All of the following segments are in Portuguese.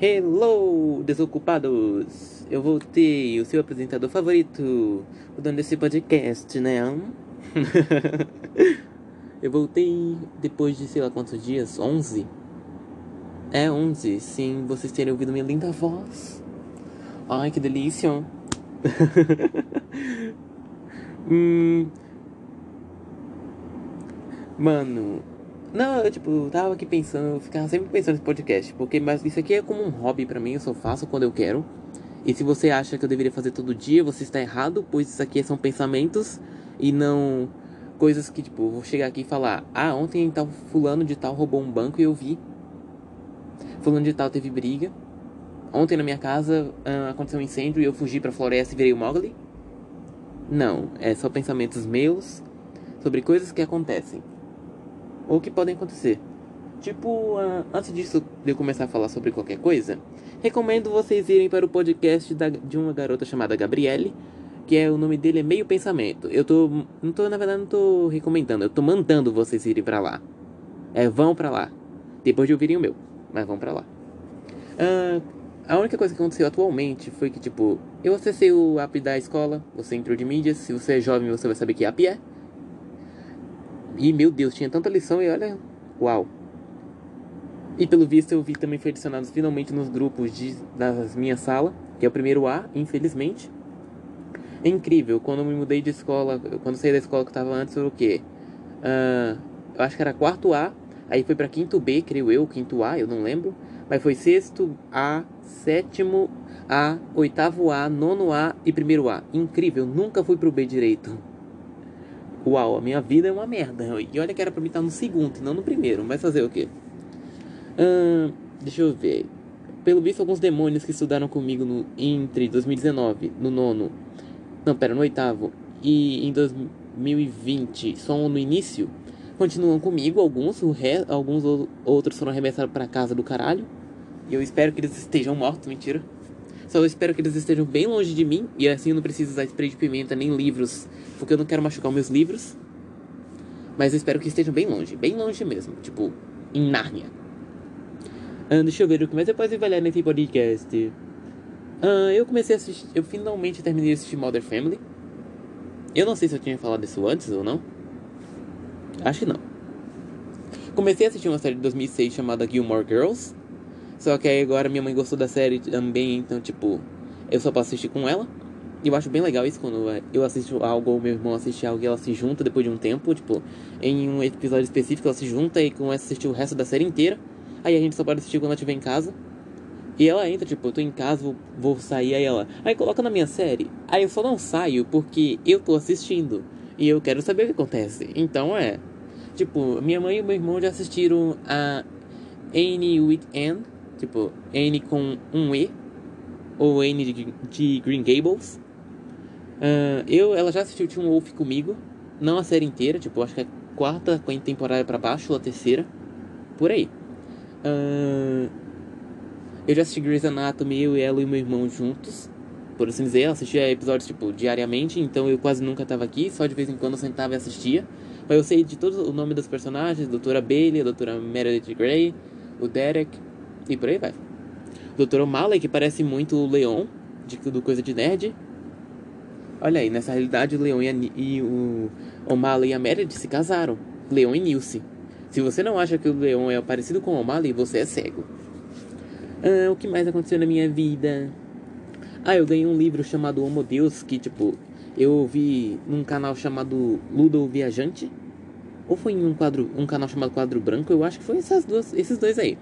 Hello, desocupados! Eu voltei, o seu apresentador favorito, o dono desse podcast, né? Eu voltei depois de sei lá quantos dias? 11? É, 11, sim, vocês terem ouvido minha linda voz. Ai, que delícia! hum. Mano, não, eu tipo, tava aqui pensando, eu ficava sempre pensando nesse podcast, porque mas isso aqui é como um hobby para mim, eu só faço quando eu quero. E se você acha que eu deveria fazer todo dia, você está errado, pois isso aqui são pensamentos e não coisas que, tipo, vou chegar aqui e falar: "Ah, ontem tal fulano de tal roubou um banco e eu vi. Fulano de tal teve briga. Ontem na minha casa uh, aconteceu um incêndio e eu fugi para floresta e virei o Mowgli." Não, é só pensamentos meus sobre coisas que acontecem ou que podem acontecer. Tipo, uh, antes disso de eu começar a falar sobre qualquer coisa, recomendo vocês irem para o podcast da, de uma garota chamada Gabriele, que é o nome dele é Meio Pensamento. Eu tô, não tô, na verdade, não tô recomendando, eu tô mandando vocês irem para lá. É, vão para lá. Depois de ouvirem o meu, mas vão para lá. Uh, a única coisa que aconteceu atualmente foi que, tipo, eu acessei o app da escola, o Centro de Mídias. Se você é jovem, você vai saber que app é. E meu Deus, tinha tanta lição e olha, uau. E pelo visto eu vi também foi adicionado finalmente nos grupos de, da minha sala, que é o primeiro A, infelizmente. É incrível, quando eu me mudei de escola, quando saí da escola que eu tava antes, foi o quê? Uh, eu acho que era quarto A, aí foi para quinto B, creio eu, quinto A, eu não lembro. Mas foi sexto A, sétimo A, oitavo A, nono A e primeiro A. Incrível, nunca fui pro B direito. Uau, a minha vida é uma merda. E olha que era pra mim estar no segundo e não no primeiro. Vai fazer o quê? Hum, deixa eu ver. Pelo visto, alguns demônios que estudaram comigo no, entre 2019, no nono. Não, pera, no oitavo. E em 2020, só no início. Continuam comigo, alguns, re, alguns outros foram arremessados para casa do caralho. E eu espero que eles estejam mortos, mentira. Só espero que eles estejam bem longe de mim. E assim eu não preciso usar spray de pimenta nem livros. Porque eu não quero machucar meus livros. Mas eu espero que estejam bem longe. Bem longe mesmo. Tipo, em Nárnia. Ah, deixa eu ver o que mais eu posso avaliar nesse podcast. Ah, eu comecei a assistir. Eu finalmente terminei de assistir Mother Family. Eu não sei se eu tinha falado isso antes ou não. Acho que não. Comecei a assistir uma série de 2006 chamada Gilmore Girls. Só que aí agora minha mãe gostou da série também, então, tipo, eu só posso assistir com ela. E eu acho bem legal isso quando eu assisto algo ou meu irmão assiste algo e ela se junta depois de um tempo, tipo, em um episódio específico ela se junta e começa a assistir o resto da série inteira. Aí a gente só pode assistir quando ela estiver em casa. E ela entra, tipo, eu tô em casa, vou, vou sair, aí ela, aí coloca na minha série. Aí eu só não saio porque eu tô assistindo. E eu quero saber o que acontece. Então é. Tipo, minha mãe e meu irmão já assistiram a Annie with Anne Tipo, N com um E. Ou N de, de Green Gables. Uh, eu, ela já assistiu Teen Wolf comigo. Não a série inteira, tipo, acho que é a quarta, temporada pra baixo, ou a terceira. Por aí. Uh, eu já assisti Grey's Anatomy, eu, ela e meu irmão juntos. Por assim dizer, eu assistia episódios, tipo, diariamente. Então eu quase nunca tava aqui, só de vez em quando eu sentava e assistia. Mas eu sei de todo o nome dos personagens, Doutora Bailey, Doutora Meredith Grey, o Derek, e por aí vai. Dr. O'Malley, que parece muito o Leon, de, do Coisa de Nerd. Olha aí, nessa realidade o Leon e, a, e o O'Malley e a Meredith se casaram. Leon e Nilce. Se você não acha que o Leon é parecido com o O'Malley, você é cego. Ah, o que mais aconteceu na minha vida? Ah, eu ganhei um livro chamado Homo Deus, que tipo, eu vi num canal chamado Ludo Viajante. Ou foi em um quadro, um canal chamado Quadro Branco, eu acho que foi essas duas, esses dois aí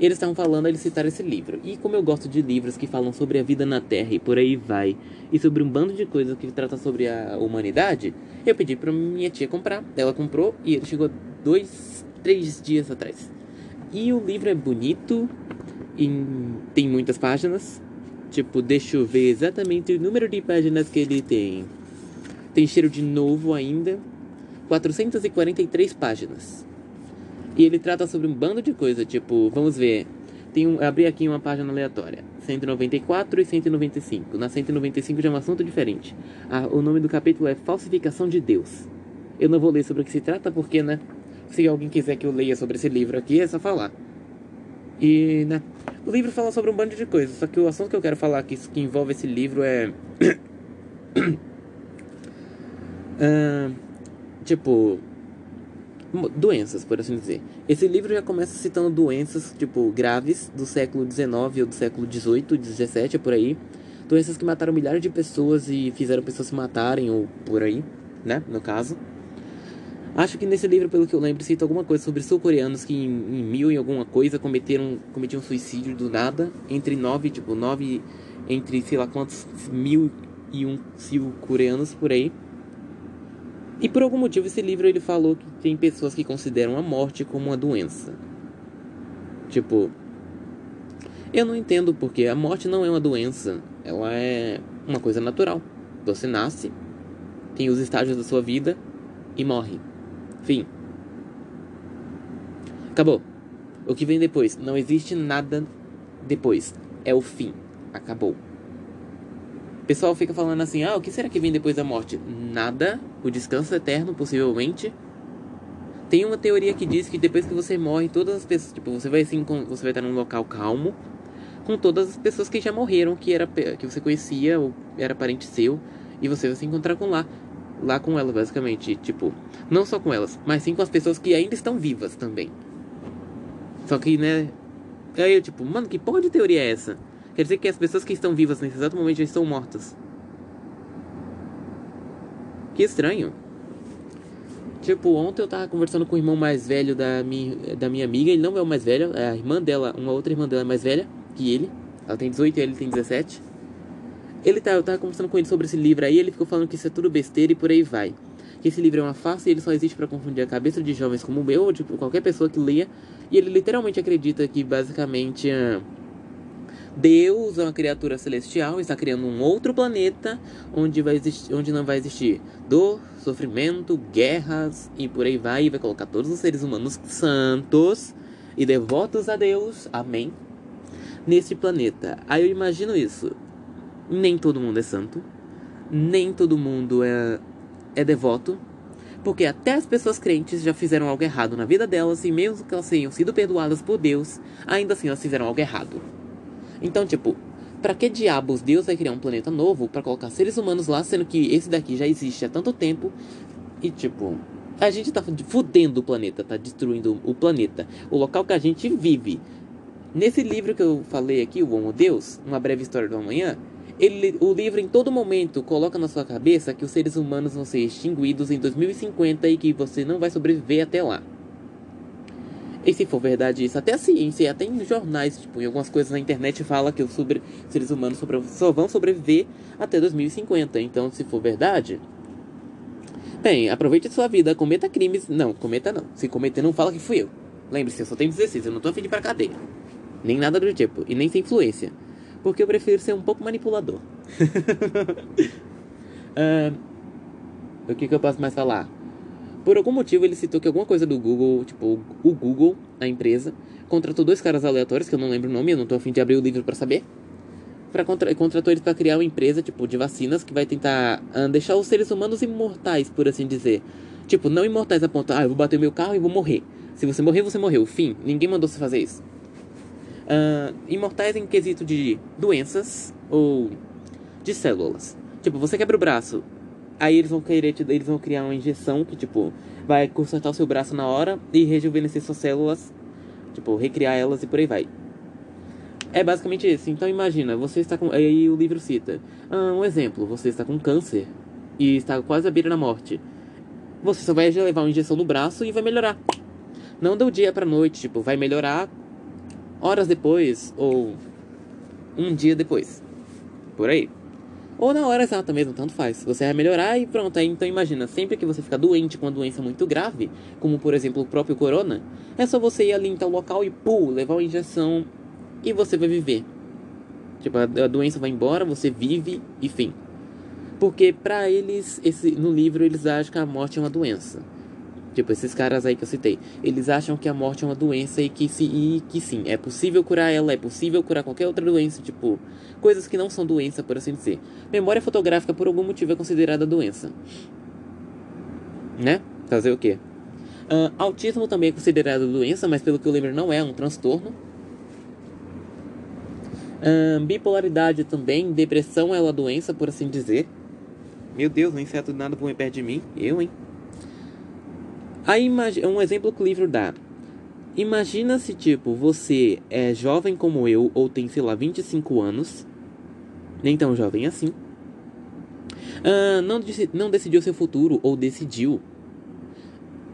eles estavam falando, eles citaram esse livro. E como eu gosto de livros que falam sobre a vida na Terra e por aí vai, e sobre um bando de coisas que trata sobre a humanidade, eu pedi pra minha tia comprar. Ela comprou e ele chegou dois, três dias atrás. E o livro é bonito, tem muitas páginas. Tipo, deixa eu ver exatamente o número de páginas que ele tem. Tem cheiro de novo ainda. 443 páginas. E ele trata sobre um bando de coisa, tipo, vamos ver. Tem um, abri aqui uma página aleatória. 194 e 195. Na 195 já é um assunto diferente. Ah, o nome do capítulo é Falsificação de Deus. Eu não vou ler sobre o que se trata, porque, né? Se alguém quiser que eu leia sobre esse livro aqui, é só falar. E, né? O livro fala sobre um bando de coisas, só que o assunto que eu quero falar aqui que envolve esse livro é. uh, tipo. Doenças, por assim dizer. Esse livro já começa citando doenças, tipo, graves do século XIX ou do século XVIII, XVII, por aí. Doenças que mataram milhares de pessoas e fizeram pessoas se matarem, ou por aí, né? No caso. Acho que nesse livro, pelo que eu lembro, cita alguma coisa sobre sul-coreanos que em, em, mil e alguma coisa cometeram cometiam suicídio do nada. Entre nove, tipo, nove. Entre sei lá quantos mil e um sul-coreanos por aí. E por algum motivo esse livro ele falou que tem pessoas que consideram a morte como uma doença. Tipo, eu não entendo porque a morte não é uma doença, ela é uma coisa natural. Você nasce, tem os estágios da sua vida e morre. Fim. Acabou. O que vem depois? Não existe nada depois. É o fim. Acabou. O pessoal fica falando assim: ah, o que será que vem depois da morte? Nada. O descanso eterno, possivelmente. Tem uma teoria que diz que depois que você morre, todas as pessoas. Tipo, você vai assim, você vai estar num local calmo. Com todas as pessoas que já morreram, que, era, que você conhecia, ou era parente seu. E você vai se encontrar com lá. Lá com elas, basicamente. Tipo, não só com elas, mas sim com as pessoas que ainda estão vivas também. Só que, né. Aí eu, tipo, mano, que porra de teoria é essa? Quer dizer que as pessoas que estão vivas nesse exato momento já estão mortas. Que estranho. Tipo, ontem eu tava conversando com o irmão mais velho da minha, da minha amiga. Ele não é o mais velho, é a irmã dela, uma outra irmã dela é mais velha que ele. Ela tem 18 e ele tem 17. Ele tá, eu tava conversando com ele sobre esse livro aí, ele ficou falando que isso é tudo besteira e por aí vai. Que esse livro é uma farsa e ele só existe para confundir a cabeça de jovens como o meu ou de qualquer pessoa que leia. E ele literalmente acredita que basicamente. Uh, Deus é uma criatura celestial, está criando um outro planeta onde, vai existir, onde não vai existir dor, sofrimento, guerras e por aí vai. E vai colocar todos os seres humanos santos e devotos a Deus, amém, nesse planeta. Aí eu imagino isso. Nem todo mundo é santo, nem todo mundo é, é devoto, porque até as pessoas crentes já fizeram algo errado na vida delas, e mesmo que elas tenham sido perdoadas por Deus, ainda assim elas fizeram algo errado. Então, tipo, para que diabos Deus vai criar um planeta novo para colocar seres humanos lá, sendo que esse daqui já existe há tanto tempo? E tipo, a gente tá fudendo o planeta, tá destruindo o planeta, o local que a gente vive. Nesse livro que eu falei aqui, O Homo Deus, Uma Breve História do Amanhã, ele, o livro em todo momento coloca na sua cabeça que os seres humanos vão ser extinguidos em 2050 e que você não vai sobreviver até lá. E se for verdade isso, até a ciência, até em jornais, tipo, em algumas coisas na internet fala que os sobre, seres humanos só vão sobreviver até 2050. Então, se for verdade, bem, aproveite sua vida, cometa crimes. Não, cometa não. Se cometer, não fala que fui eu. Lembre-se, eu só tenho 16, eu não tô afim de ir pra cadeia. Nem nada do tipo, e nem sem influência. Porque eu prefiro ser um pouco manipulador. uh, o que, que eu posso mais falar? Por algum motivo ele citou que alguma coisa do Google, tipo, o Google, a empresa, contratou dois caras aleatórios, que eu não lembro o nome, eu não tô afim de abrir o livro para saber. Pra contra contratou eles para criar uma empresa, tipo, de vacinas que vai tentar uh, deixar os seres humanos imortais, por assim dizer. Tipo, não imortais a ponto, ah, eu vou bater meu carro e vou morrer. Se você morrer, você morreu. Fim. Ninguém mandou você fazer isso. Uh, imortais em quesito de doenças ou de células. Tipo, você quebra o braço, Aí eles vão querer te, eles vão criar uma injeção que, tipo, vai consertar o seu braço na hora e rejuvenescer suas células, tipo, recriar elas e por aí vai. É basicamente isso. Então imagina, você está com. Aí o livro cita. Ah, um exemplo, você está com câncer e está quase à beira da morte. Você só vai levar uma injeção no braço e vai melhorar. Não do dia pra noite, tipo, vai melhorar horas depois ou um dia depois. Por aí. Ou na hora exata mesmo, tanto faz. Você vai melhorar e pronto. Aí, então imagina, sempre que você ficar doente com uma doença muito grave, como por exemplo o próprio corona, é só você ir ali em tal local e pum, levar uma injeção e você vai viver. Tipo, a, a doença vai embora, você vive e fim. Porque para eles, esse, no livro, eles acham que a morte é uma doença. Tipo, esses caras aí que eu citei. Eles acham que a morte é uma doença e que, se, e que sim, é possível curar ela, é possível curar qualquer outra doença. Tipo, coisas que não são doença, por assim dizer. Memória fotográfica, por algum motivo, é considerada doença. Né? Fazer o quê? Uh, autismo também é considerado doença, mas pelo que eu lembro, não é um transtorno. Uh, bipolaridade também, depressão é uma doença, por assim dizer. Meu Deus, um inseto nada voa perto de mim. Eu, hein? Aí, um exemplo que o livro dá. Imagina se, tipo, você é jovem como eu, ou tem, sei lá, 25 anos. Nem tão jovem assim. Uh, não, não decidiu seu futuro, ou decidiu.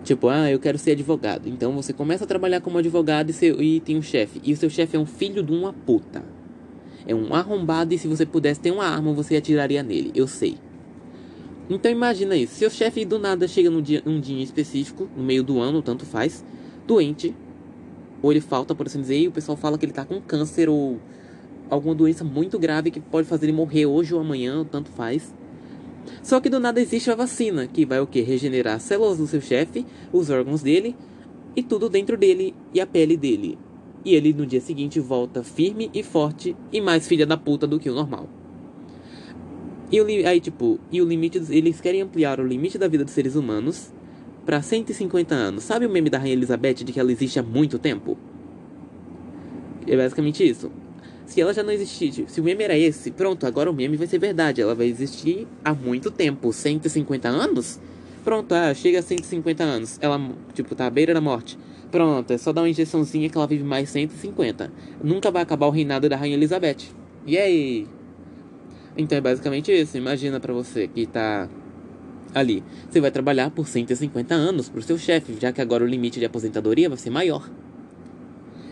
Tipo, ah, eu quero ser advogado. Então você começa a trabalhar como advogado e, seu, e tem um chefe. E o seu chefe é um filho de uma puta. É um arrombado e se você pudesse ter uma arma, você atiraria nele. Eu sei. Então imagina isso, seu chefe do nada chega num dia, um dia específico, no meio do ano, tanto faz, doente, ou ele falta, por assim dizer, e o pessoal fala que ele tá com câncer ou alguma doença muito grave que pode fazer ele morrer hoje ou amanhã, tanto faz. Só que do nada existe a vacina, que vai o que? Regenerar as células do seu chefe, os órgãos dele e tudo dentro dele e a pele dele. E ele no dia seguinte volta firme e forte e mais filha da puta do que o normal. E o, aí, tipo, e o limite. Eles querem ampliar o limite da vida dos seres humanos para 150 anos. Sabe o meme da Rainha Elizabeth de que ela existe há muito tempo? É basicamente isso. Se ela já não existir, se o meme era esse, pronto, agora o meme vai ser verdade. Ela vai existir há muito tempo 150 anos? Pronto, ah, chega a 150 anos. Ela, tipo, tá à beira da morte. Pronto, é só dar uma injeçãozinha que ela vive mais 150. Nunca vai acabar o reinado da Rainha Elizabeth. E aí? Então é basicamente isso. Imagina para você que tá ali. Você vai trabalhar por 150 anos pro seu chefe, já que agora o limite de aposentadoria vai ser maior.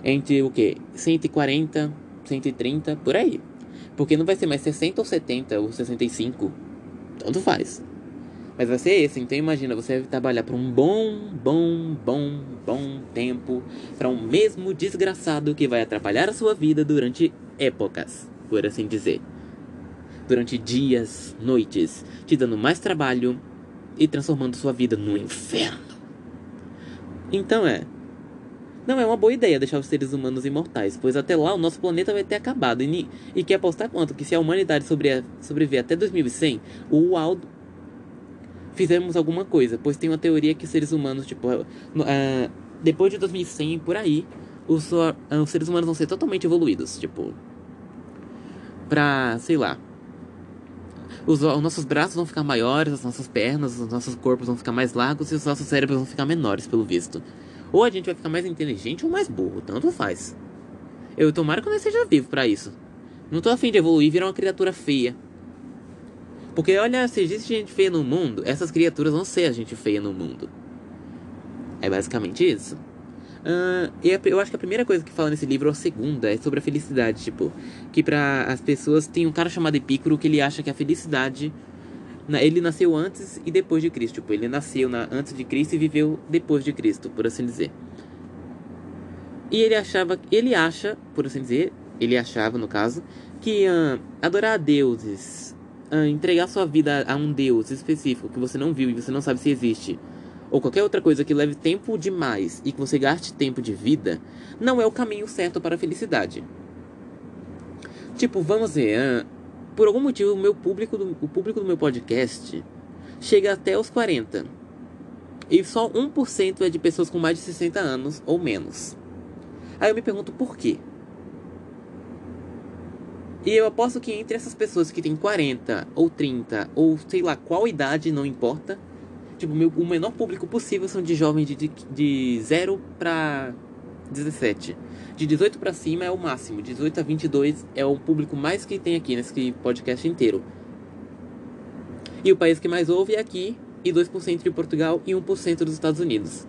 Entre o que? 140, 130, por aí. Porque não vai ser mais 60 ou 70 ou 65. Tanto faz. Mas vai ser esse. Então imagina, você vai trabalhar por um bom, bom, bom, bom tempo para um mesmo desgraçado que vai atrapalhar a sua vida durante épocas, por assim dizer durante dias, noites, te dando mais trabalho e transformando sua vida no inferno. Então é. Não é uma boa ideia deixar os seres humanos imortais, pois até lá o nosso planeta vai ter acabado. E, e quer apostar quanto que se a humanidade sobre, sobreviver até 2100, o Aldo fizemos alguma coisa, pois tem uma teoria que os seres humanos, tipo, uh, depois de 2100 por aí, os, uh, os seres humanos vão ser totalmente evoluídos, tipo, pra, sei lá, os, os, nossos braços vão ficar maiores, as nossas pernas, os nossos corpos vão ficar mais largos e os nossos cérebros vão ficar menores, pelo visto. Ou a gente vai ficar mais inteligente ou mais burro, tanto faz. Eu tomara que eu não seja vivo para isso. Não tô afim de evoluir e virar uma criatura feia. Porque olha, se existe gente feia no mundo, essas criaturas vão ser a gente feia no mundo. É basicamente isso. Uh, eu acho que a primeira coisa que fala nesse livro, ou a segunda, é sobre a felicidade. Tipo, que para as pessoas tem um cara chamado Epicuro que ele acha que a felicidade. Ele nasceu antes e depois de Cristo. Tipo, ele nasceu na, antes de Cristo e viveu depois de Cristo, por assim dizer. E ele achava. Ele acha, por assim dizer, ele achava no caso, que uh, adorar a deuses, uh, entregar sua vida a um deus específico que você não viu e você não sabe se existe ou qualquer outra coisa que leve tempo demais e que você gaste tempo de vida, não é o caminho certo para a felicidade. Tipo, vamos ver, por algum motivo o meu público do, o público do meu podcast chega até os 40. E só 1% é de pessoas com mais de 60 anos ou menos. Aí eu me pergunto por quê? E eu aposto que entre essas pessoas que têm 40 ou 30 ou sei lá qual idade, não importa, Tipo, meu, o menor público possível são de jovens de, de, de 0 para 17. De 18 para cima é o máximo. 18 a 22 é o público mais que tem aqui nesse podcast inteiro. E o país que mais ouve é aqui, e 2% de Portugal e 1% dos Estados Unidos.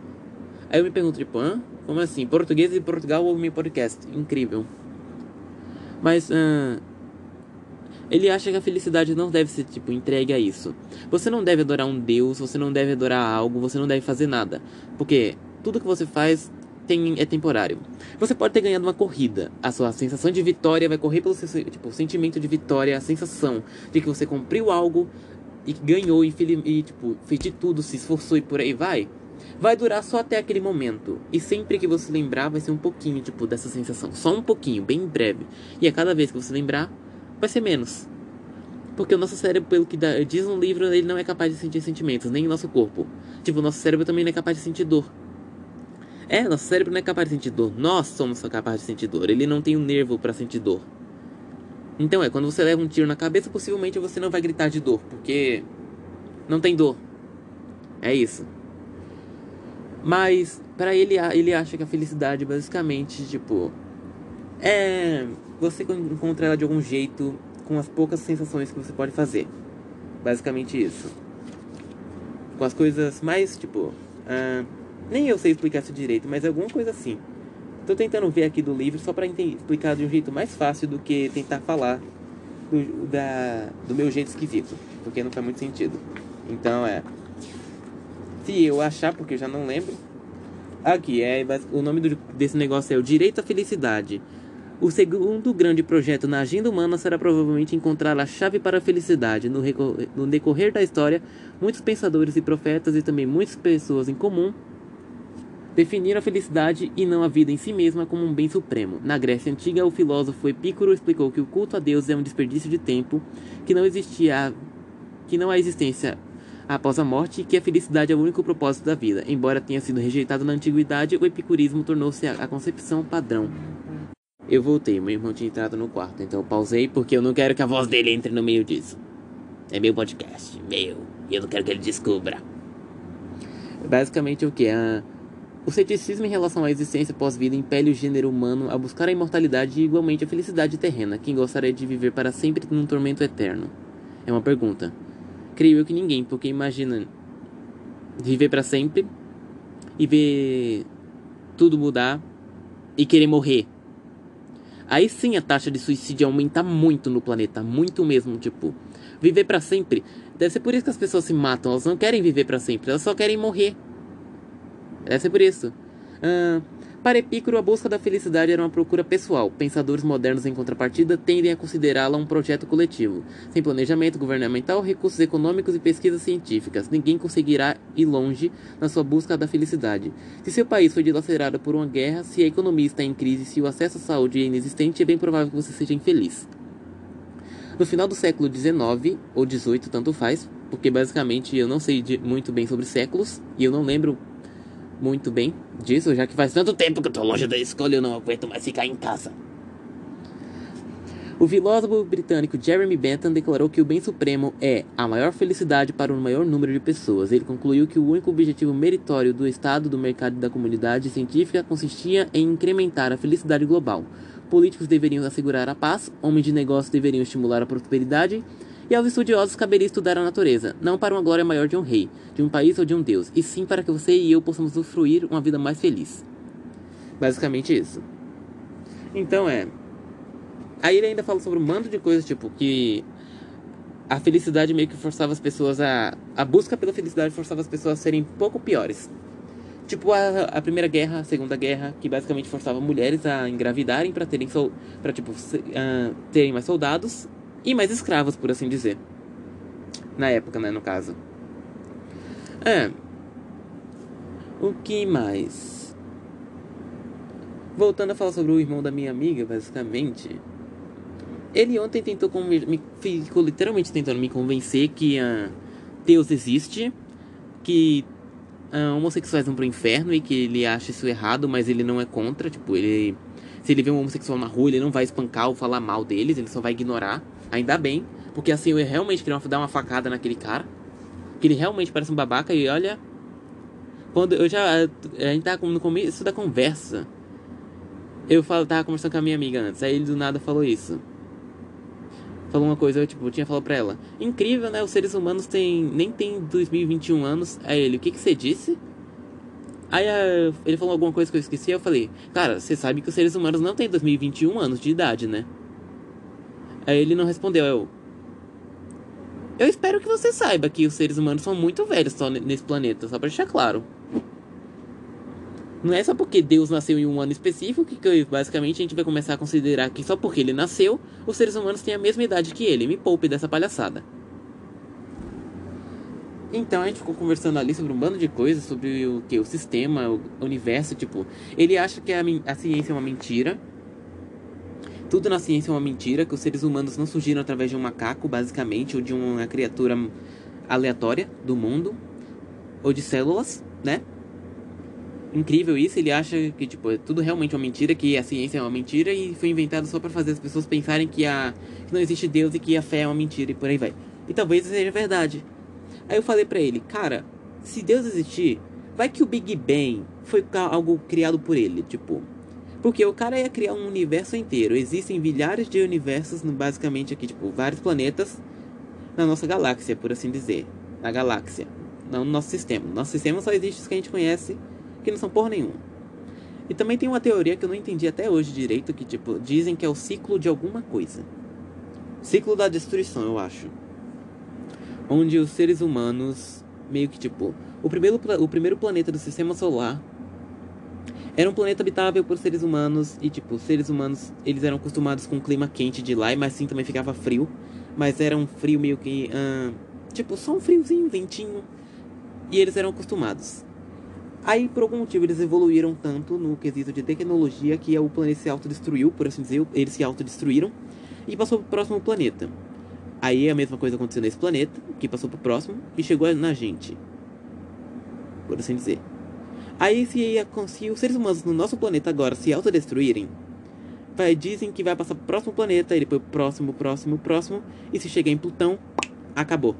Aí eu me pergunto, tipo, hã? Como assim? Português de Portugal ouvem meu podcast. Incrível. Mas, uh, ele acha que a felicidade não deve ser, tipo, entregue a isso. Você não deve adorar um Deus, você não deve adorar algo, você não deve fazer nada. Porque tudo que você faz tem, é temporário. Você pode ter ganhado uma corrida. A sua sensação de vitória vai correr pelo seu tipo, sentimento de vitória, a sensação de que você cumpriu algo e ganhou e, e tipo, fez de tudo, se esforçou e por aí vai. vai durar só até aquele momento. E sempre que você lembrar, vai ser um pouquinho, tipo, dessa sensação. Só um pouquinho, bem breve. E a cada vez que você lembrar, vai ser menos. Porque o nosso cérebro, pelo que diz um livro, ele não é capaz de sentir sentimentos, nem o nosso corpo. Tipo, o nosso cérebro também não é capaz de sentir dor. É, nosso cérebro não é capaz de sentir dor. Nós somos capazes de sentir dor. Ele não tem um nervo para sentir dor. Então é, quando você leva um tiro na cabeça, possivelmente você não vai gritar de dor, porque não tem dor. É isso. Mas para ele ele acha que a felicidade basicamente, tipo, é você encontrar ela de algum jeito com as poucas sensações que você pode fazer. Basicamente isso. Com as coisas mais, tipo, uh, nem eu sei explicar isso direito, mas alguma coisa assim. Tô tentando ver aqui do livro só para explicar de um jeito mais fácil do que tentar falar do, da, do meu jeito esquisito, porque não faz muito sentido. Então é. Se eu achar, porque eu já não lembro. Aqui é o nome do, desse negócio é o Direito à Felicidade. O segundo grande projeto na agenda humana será provavelmente encontrar a chave para a felicidade. No, no decorrer da história, muitos pensadores e profetas e também muitas pessoas em comum definiram a felicidade e não a vida em si mesma como um bem supremo. Na Grécia Antiga, o filósofo Epicuro explicou que o culto a Deus é um desperdício de tempo, que não existia, que não há existência após a morte e que a felicidade é o único propósito da vida. Embora tenha sido rejeitado na antiguidade, o epicurismo tornou-se a concepção padrão. Eu voltei, meu irmão tinha entrado no quarto, então eu pausei porque eu não quero que a voz dele entre no meio disso. É meu podcast, meu, e eu não quero que ele descubra. Basicamente o que? Ah, o ceticismo em relação à existência pós-vida impele o gênero humano a buscar a imortalidade e igualmente a felicidade terrena. Quem gostaria de viver para sempre num tormento eterno? É uma pergunta. Creio eu que ninguém, porque imagina viver para sempre e ver tudo mudar e querer morrer. Aí sim a taxa de suicídio aumenta muito no planeta, muito mesmo, tipo, viver para sempre. Deve ser por isso que as pessoas se matam, elas não querem viver para sempre, elas só querem morrer. Deve ser por isso. Uh, para Epicuro, a busca da felicidade era uma procura pessoal. Pensadores modernos, em contrapartida, tendem a considerá-la um projeto coletivo. Sem planejamento governamental, recursos econômicos e pesquisas científicas, ninguém conseguirá ir longe na sua busca da felicidade. Se seu país foi dilacerado por uma guerra, se a economia está em crise, se o acesso à saúde é inexistente, é bem provável que você seja infeliz. No final do século XIX, ou XVIII, tanto faz, porque basicamente eu não sei muito bem sobre séculos, e eu não lembro muito bem disso, já que faz tanto tempo que eu tô longe da escola e eu não aguento mais ficar em casa. O filósofo britânico Jeremy Bentham declarou que o bem supremo é a maior felicidade para o maior número de pessoas. Ele concluiu que o único objetivo meritório do Estado, do mercado e da comunidade científica consistia em incrementar a felicidade global. Políticos deveriam assegurar a paz, homens de negócios deveriam estimular a prosperidade e aos estudiosos caberia estudar a natureza, não para uma glória maior de um rei, de um país ou de um deus, e sim para que você e eu possamos usufruir uma vida mais feliz. Basicamente isso. Então é. Aí ele ainda fala sobre um mando de coisas, tipo, que a felicidade meio que forçava as pessoas a. A busca pela felicidade forçava as pessoas a serem pouco piores. Tipo a, a Primeira Guerra, a Segunda Guerra, que basicamente forçava mulheres a engravidarem para terem, sol, pra, tipo, uh, terem mais soldados e mais escravos, por assim dizer. Na época, né, no caso. É. O que mais? Voltando a falar sobre o irmão da minha amiga, basicamente. Ele ontem tentou me ficou literalmente tentando me convencer que uh, Deus existe, que uh, homossexuais vão pro inferno e que ele acha isso errado, mas ele não é contra, tipo, ele se ele vê um homossexual na rua, ele não vai espancar ou falar mal deles, ele só vai ignorar. Ainda bem, porque assim eu realmente queria dar uma facada naquele cara. Que ele realmente parece um babaca e olha. Quando eu já. A gente tava no começo da conversa. Eu falo, tava conversando com a minha amiga antes. Aí ele do nada falou isso. Falou uma coisa, eu tipo, tinha falado pra ela. Incrível, né? Os seres humanos têm. nem tem 2021 anos. Aí ele, o que que você disse? Aí ele falou alguma coisa que eu esqueci, eu falei, cara, você sabe que os seres humanos não têm 2021 anos de idade, né? Aí ele não respondeu. Eu. Eu espero que você saiba que os seres humanos são muito velhos só nesse planeta, só pra deixar claro. Não é só porque Deus nasceu em um ano específico que basicamente a gente vai começar a considerar que só porque ele nasceu, os seres humanos têm a mesma idade que ele. Me poupe dessa palhaçada. Então a gente ficou conversando ali sobre um bando de coisas, sobre o que? O sistema, o universo, tipo. Ele acha que a, a ciência é uma mentira. Tudo na ciência é uma mentira, que os seres humanos não surgiram através de um macaco, basicamente, ou de uma criatura aleatória do mundo, ou de células, né? Incrível isso, ele acha que tipo, é tudo realmente uma mentira, que a ciência é uma mentira e foi inventado só para fazer as pessoas pensarem que, a, que não existe Deus e que a fé é uma mentira e por aí vai. E talvez seja verdade. Aí eu falei para ele, cara, se Deus existir, vai que o Big Bang foi algo criado por ele, tipo. Porque o cara ia criar um universo inteiro. Existem milhares de universos, basicamente aqui, tipo, vários planetas na nossa galáxia, por assim dizer. Na galáxia. Não no nosso sistema. No nosso sistema só existe os que a gente conhece, que não são porra nenhuma. E também tem uma teoria que eu não entendi até hoje direito, que, tipo, dizem que é o ciclo de alguma coisa. Ciclo da destruição, eu acho onde os seres humanos, meio que tipo, o primeiro, o primeiro planeta do sistema solar era um planeta habitável por seres humanos e tipo, seres humanos, eles eram acostumados com o clima quente de lá, mas sim também ficava frio, mas era um frio meio que, tipo, só um friozinho, ventinho, e eles eram acostumados. Aí, por algum motivo, eles evoluíram tanto no quesito de tecnologia que o planeta se autodestruiu, por assim dizer, eles se autodestruíram e passou para o próximo planeta. Aí a mesma coisa aconteceu nesse planeta, que passou pro próximo e chegou na gente. Por assim dizer. Aí se, se os seres humanos no nosso planeta agora se autodestruírem, vai, dizem que vai passar pro próximo planeta, e depois próximo, próximo, próximo, e se chegar em Plutão, acabou.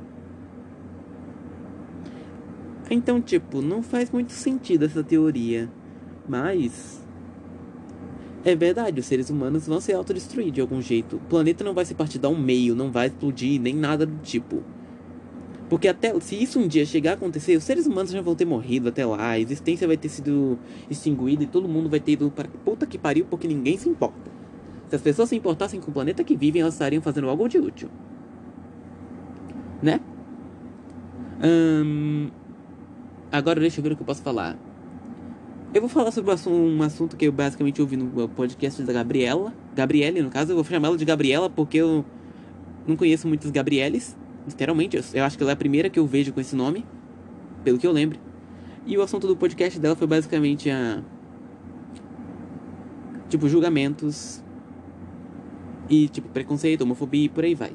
Então, tipo, não faz muito sentido essa teoria. Mas é verdade, os seres humanos vão se autodestruir de algum jeito. O planeta não vai se partir ao meio, não vai explodir, nem nada do tipo. Porque até se isso um dia chegar a acontecer, os seres humanos já vão ter morrido até lá, a existência vai ter sido extinguida e todo mundo vai ter ido para puta que pariu porque ninguém se importa. Se as pessoas se importassem com o planeta que vivem, elas estariam fazendo algo de útil. Né? Hum, agora deixa eu ver o que eu posso falar. Eu vou falar sobre um assunto que eu basicamente ouvi no podcast da Gabriela. Gabriele, no caso, eu vou chamar ela de Gabriela porque eu não conheço muitos Gabrieles. Literalmente, eu acho que ela é a primeira que eu vejo com esse nome, pelo que eu lembro. E o assunto do podcast dela foi basicamente a. Tipo, julgamentos. E, tipo, preconceito, homofobia e por aí vai.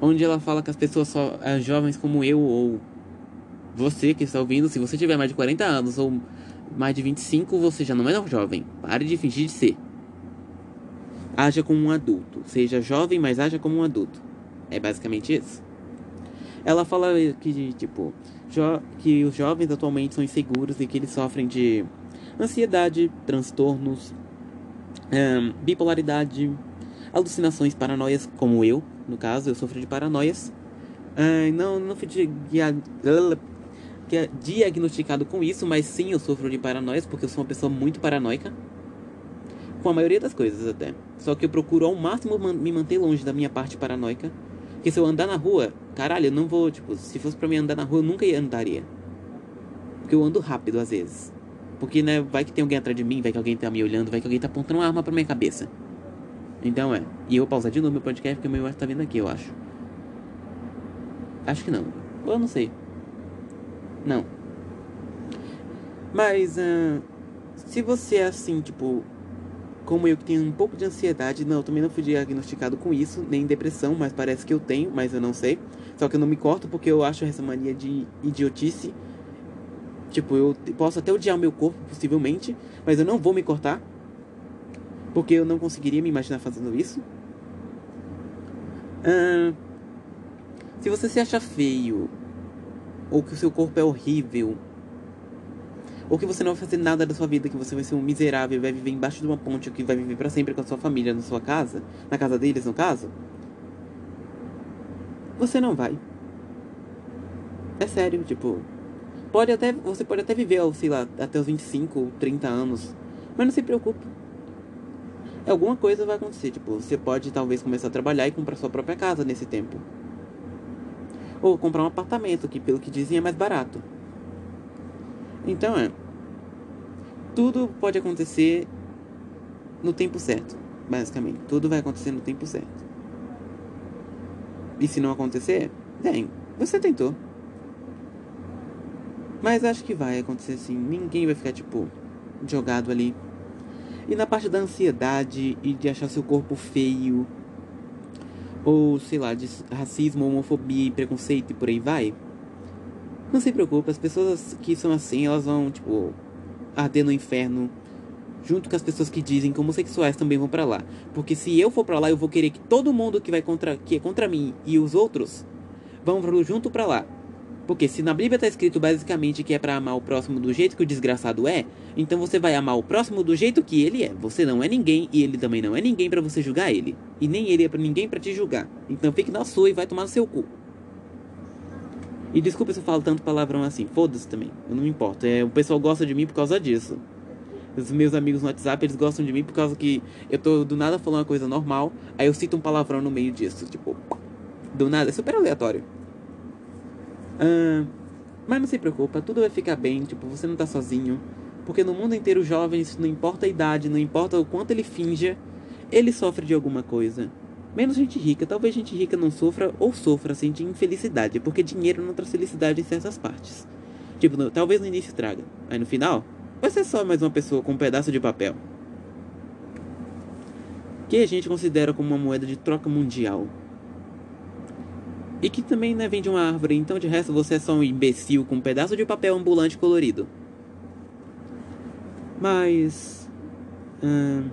Onde ela fala que as pessoas só. As jovens como eu ou você que está ouvindo, se você tiver mais de 40 anos ou mais de 25, você já não é um jovem. Pare de fingir de ser. Haja como um adulto. Seja jovem, mas haja como um adulto. É basicamente isso. Ela fala que, tipo, que os jovens atualmente são inseguros e que eles sofrem de ansiedade, transtornos, bipolaridade, alucinações, paranoias, como eu, no caso, eu sofro de paranoias. Não, não fui diagnosticado com isso, mas sim eu sofro de paranoias, porque eu sou uma pessoa muito paranoica. Com a maioria das coisas até. Só que eu procuro ao máximo me manter longe da minha parte paranoica. Porque se eu andar na rua, caralho, eu não vou, tipo, se fosse pra mim andar na rua, eu nunca ia andaria. Porque eu ando rápido às vezes. Porque, né, vai que tem alguém atrás de mim, vai que alguém tá me olhando, vai que alguém tá apontando uma arma pra minha cabeça. Então é. E eu vou pausar de novo meu podcast porque o meu tá vindo aqui, eu acho. Acho que não. Eu não sei. Não. Mas, uh, se você é assim, tipo, como eu que tenho um pouco de ansiedade, não, eu também não fui diagnosticado com isso, nem depressão, mas parece que eu tenho, mas eu não sei. Só que eu não me corto porque eu acho essa mania de idiotice. Tipo, eu posso até odiar o meu corpo, possivelmente, mas eu não vou me cortar. Porque eu não conseguiria me imaginar fazendo isso. Se você se acha feio ou que o seu corpo é horrível, ou que você não vai fazer nada da sua vida, que você vai ser um miserável, vai viver embaixo de uma ponte, ou que vai viver para sempre com a sua família na sua casa, na casa deles, no caso, você não vai. É sério, tipo, pode até, você pode até viver, sei lá, até os 25 ou 30 anos, mas não se preocupe. Alguma coisa vai acontecer, tipo, você pode talvez começar a trabalhar e comprar sua própria casa nesse tempo. Ou comprar um apartamento, que pelo que dizem é mais barato. Então é. Tudo pode acontecer no tempo certo, basicamente. Tudo vai acontecer no tempo certo. E se não acontecer, bem, Você tentou. Mas acho que vai acontecer assim. Ninguém vai ficar, tipo, jogado ali. E na parte da ansiedade e de achar seu corpo feio, ou sei lá, de racismo, homofobia e preconceito e por aí vai. Não se preocupe, as pessoas que são assim, elas vão, tipo, arder no inferno junto com as pessoas que dizem que homossexuais também vão para lá. Porque se eu for para lá, eu vou querer que todo mundo que vai contra que é contra mim e os outros vão junto para lá. Porque se na Bíblia tá escrito basicamente que é para amar o próximo do jeito que o desgraçado é, então você vai amar o próximo do jeito que ele é. Você não é ninguém e ele também não é ninguém para você julgar ele. E nem ele é para ninguém para te julgar. Então fique na sua e vai tomar no seu cu. E desculpa se eu falo tanto palavrão assim. Foda-se também. Eu não me importo. É, o pessoal gosta de mim por causa disso. Os meus amigos no WhatsApp, eles gostam de mim por causa que eu tô do nada falando uma coisa normal, aí eu cito um palavrão no meio disso. Tipo, do nada. É super aleatório. Uh, mas não se preocupa, tudo vai ficar bem, tipo, você não tá sozinho. Porque no mundo inteiro, jovens, não importa a idade, não importa o quanto ele finja, ele sofre de alguma coisa. Menos gente rica, talvez gente rica não sofra ou sofra assim de infelicidade, porque dinheiro não traz felicidade em certas partes. Tipo, no, talvez no início traga, aí no final, vai ser só mais uma pessoa com um pedaço de papel. Que a gente considera como uma moeda de troca mundial. E que também né, vem de uma árvore, então de resto você é só um imbecil com um pedaço de papel ambulante colorido. Mas. Hum,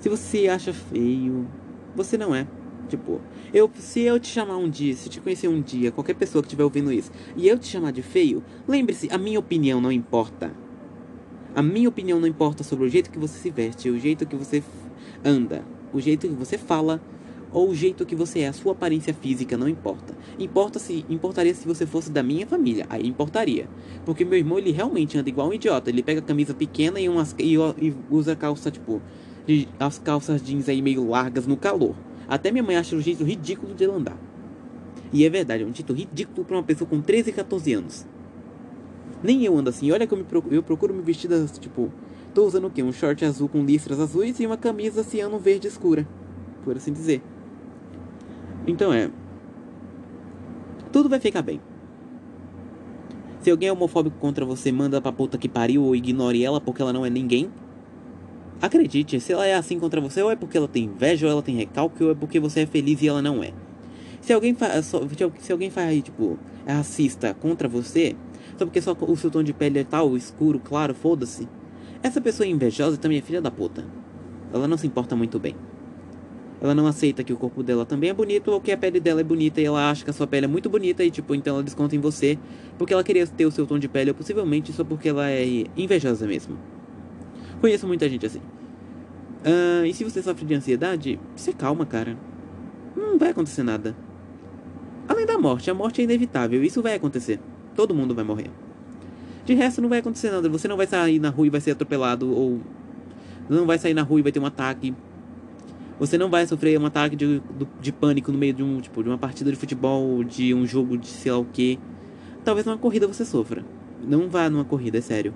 se você acha feio, você não é. Tipo, eu, se eu te chamar um dia, se te conhecer um dia, qualquer pessoa que estiver ouvindo isso, e eu te chamar de feio, lembre-se, a minha opinião não importa. A minha opinião não importa sobre o jeito que você se veste, o jeito que você anda, o jeito que você fala, ou o jeito que você é, a sua aparência física não importa. Importa se importaria se você fosse da minha família, aí importaria. Porque meu irmão ele realmente anda igual um idiota, ele pega camisa pequena e umas e, e usa calça tipo de, as calças jeans aí meio largas no calor. Até minha mãe acha o jeito ridículo de ele andar. E é verdade, é um jeito ridículo para uma pessoa com 13 e 14 anos. Nem eu ando assim. Olha que eu, me procuro, eu procuro me vestir tipo, tô usando o quê? Um short azul com listras azuis e uma camisa ciano verde escura, por assim dizer. Então é. Tudo vai ficar bem. Se alguém é homofóbico contra você, manda pra puta que pariu ou ignore ela porque ela não é ninguém. Acredite, se ela é assim contra você, ou é porque ela tem inveja, ou ela tem recalque, ou é porque você é feliz e ela não é. Se alguém faz, se alguém faz, tipo, é racista contra você, só porque só o seu tom de pele é tal, escuro, claro, foda-se. Essa pessoa é invejosa também é filha da puta. Ela não se importa muito bem. Ela não aceita que o corpo dela também é bonito ou que a pele dela é bonita e ela acha que a sua pele é muito bonita e, tipo, então ela desconta em você porque ela queria ter o seu tom de pele ou possivelmente só porque ela é invejosa mesmo. Conheço muita gente assim. Uh, e se você sofre de ansiedade, se calma, cara. Não vai acontecer nada. Além da morte, a morte é inevitável, isso vai acontecer. Todo mundo vai morrer. De resto, não vai acontecer nada. Você não vai sair na rua e vai ser atropelado ou não vai sair na rua e vai ter um ataque você não vai sofrer um ataque de, de pânico no meio de um tipo de uma partida de futebol, de um jogo de sei lá o que. Talvez numa corrida você sofra. Não vá numa corrida, é sério.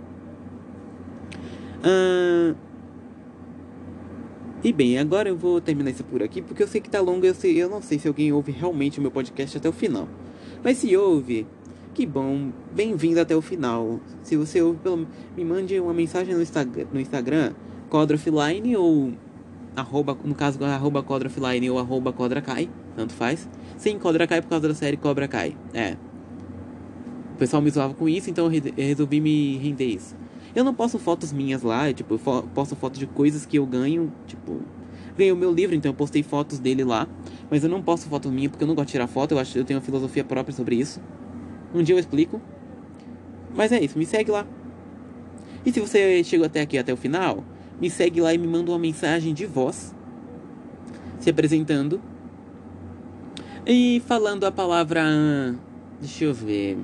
Ah, e bem, agora eu vou terminar isso por aqui, porque eu sei que tá longo, eu, sei, eu não sei se alguém ouve realmente o meu podcast até o final. Mas se ouve, que bom, bem-vindo até o final. Se você ouve, pelo, me mande uma mensagem no, Instagram, no Instagram, Codroffline ou arroba, no caso, arroba Codra Offline ou arroba Codra Kai, tanto faz. Sim, Codra Kai por causa da série Cobra Kai. É. O pessoal me zoava com isso, então eu resolvi me render isso. Eu não posto fotos minhas lá, tipo, eu posto fotos de coisas que eu ganho, tipo, ganhei o meu livro, então eu postei fotos dele lá, mas eu não posto foto minha porque eu não gosto de tirar foto, eu acho eu tenho uma filosofia própria sobre isso. Um dia eu explico. Mas é isso, me segue lá. E se você chegou até aqui até o final, me segue lá e me manda uma mensagem de voz se apresentando e falando a palavra. Deixa eu ver.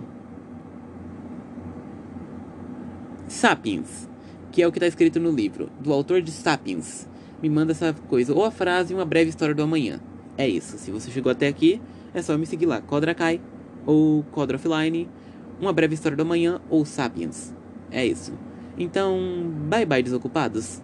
Sapiens, que é o que está escrito no livro, do autor de Sapiens. Me manda essa coisa, ou a frase uma breve história do amanhã. É isso, se você chegou até aqui, é só me seguir lá, Codra Kai, ou Codra Offline, uma breve história do amanhã, ou Sapiens. É isso. Então, bye bye, desocupados.